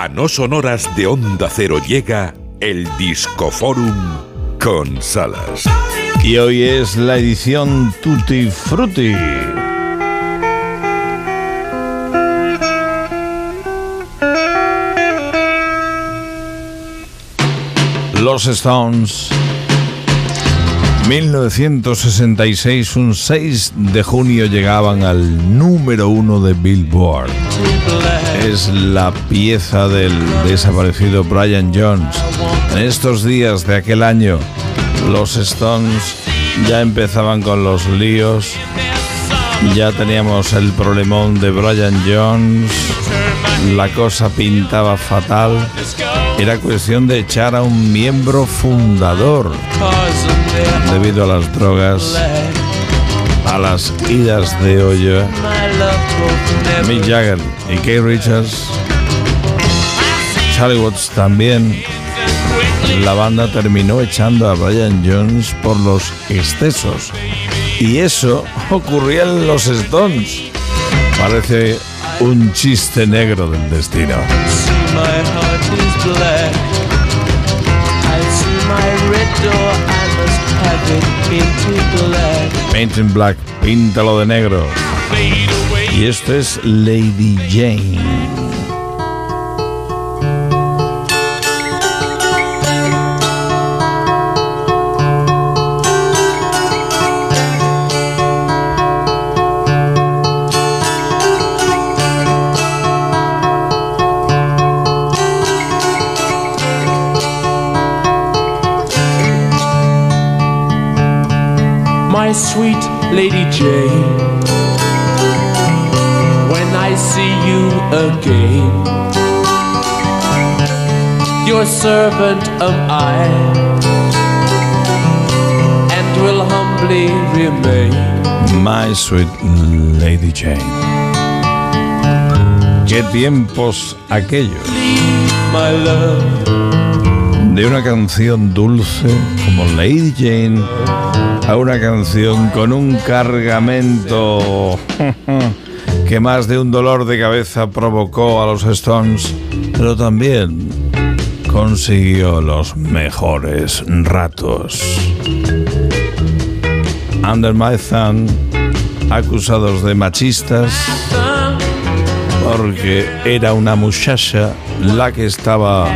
A no sonoras de Onda Cero llega el Discoforum con Salas. Y hoy es la edición Tutti Frutti. Los Stones. 1966, un 6 de junio llegaban al número uno de Billboard. Es la pieza del desaparecido Brian Jones. En estos días de aquel año, los Stones ya empezaban con los líos. Ya teníamos el problemón de Brian Jones. La cosa pintaba fatal. Era cuestión de echar a un miembro fundador debido a las drogas, a las idas de olla. Mick Jagger y Kate Richards, Charlie Watts también. La banda terminó echando a Brian Jones por los excesos. Y eso ocurría en los Stones. Parece un chiste negro del destino. Painting Black, píntalo de negro. Y esto es Lady Jane. My sweet Lady Jane. When I see you again, your servant am I, and will humbly remain. My sweet Lady Jane. Qué tiempos aquellos. My love. De una canción dulce como Lady Jane a una canción con un cargamento que más de un dolor de cabeza provocó a los Stones, pero también consiguió los mejores ratos. Under My Thumb, acusados de machistas, porque era una muchacha la que estaba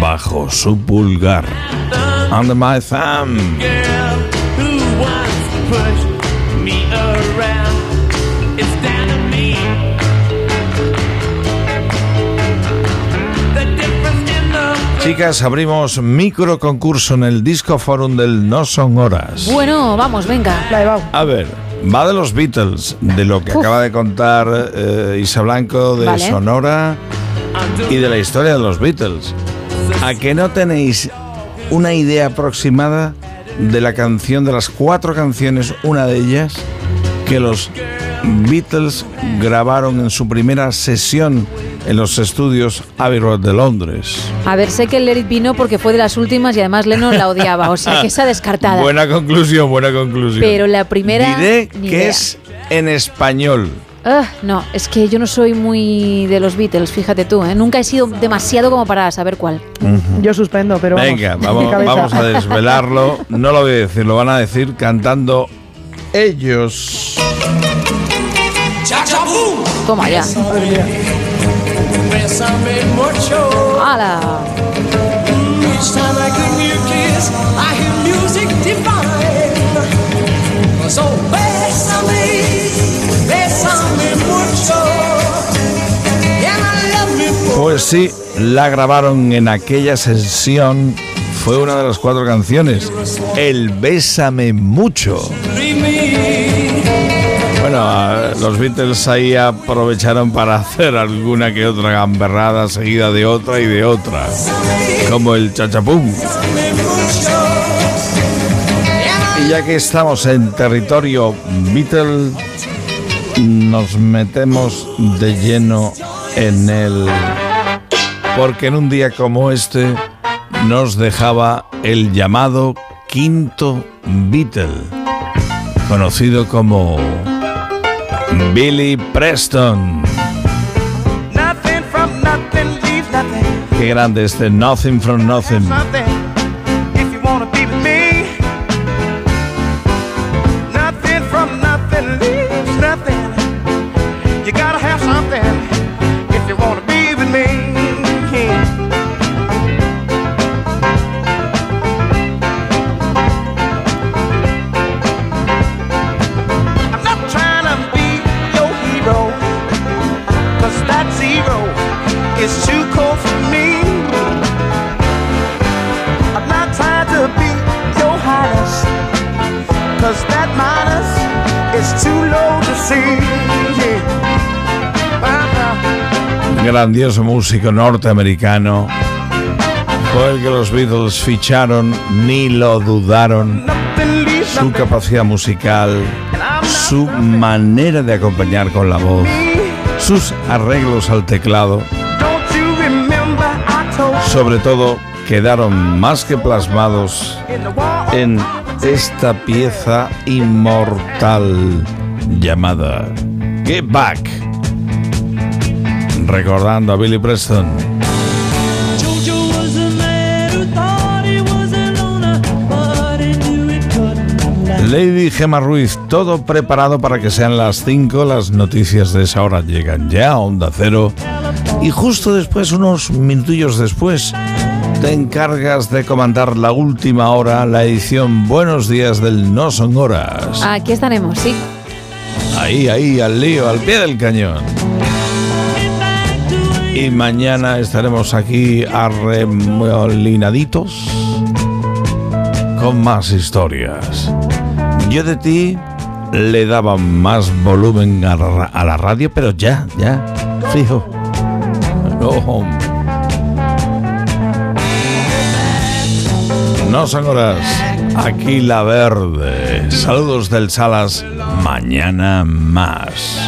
bajo su pulgar. Under My Thumb. Chicas, abrimos micro concurso en el Disco Forum del No Son Horas. Bueno, vamos, venga. A ver, va de los Beatles, de lo que acaba de contar eh, Isa Blanco de Vale. Sonora y de la historia de los Beatles. ¿A que no tenéis una idea aproximada de la canción, de las cuatro canciones, una de ellas, que los Beatles grabaron en su primera sesión en los estudios Abbey Road de Londres? A ver, sé que el Let It Be no porque fue de las últimas y además Lennon la odiaba, o sea que esa descartada. Buena conclusión, buena conclusión. Pero la primera. Diré que idea. es en español. Ah, no, es que yo no soy muy de los Beatles, fíjate tú, ¿eh? nunca he sido demasiado como para saber cuál. Yo suspendo, pero Venga, vamos, vamos a desvelarlo. No lo voy a decir, lo van a decir cantando ellos. Toma ya. ¡Hala! Pues sí, la grabaron en aquella sesión. Fue una de las cuatro canciones. El Bésame Mucho. Bueno, los Beatles ahí aprovecharon para hacer alguna que otra gamberrada seguida de otra y de otra. Como el chachapum. Y ya que estamos en territorio Beatle, nos metemos de lleno en el... Porque en un día como este nos dejaba el llamado quinto Beatle, conocido como Billy Preston. Nothing from nothing grandioso músico norteamericano, fue el que los Beatles ficharon, ni lo dudaron. Su capacidad musical, su manera de acompañar con la voz, sus arreglos al teclado, sobre todo quedaron más que plasmados en esta pieza inmortal llamada Get Back recordando a Billy Preston. Lady Gemma Ruiz, todo preparado para que sean las 5. Las noticias de esa hora llegan ya a Onda Cero. Y justo después, unos minutillos después, te encargas de comandar la última hora, la edición Buenos Días del No Son Horas. Aquí estaremos, sí. Ahí, ahí, al lío, al pie del cañón. Y mañana estaremos aquí arremolinaditos con más historias. Yo de ti le daba más volumen a, la radio, pero ya, ya, fijo. No, No son horas. Aquí la verde. Saludos del Salas. Mañana más.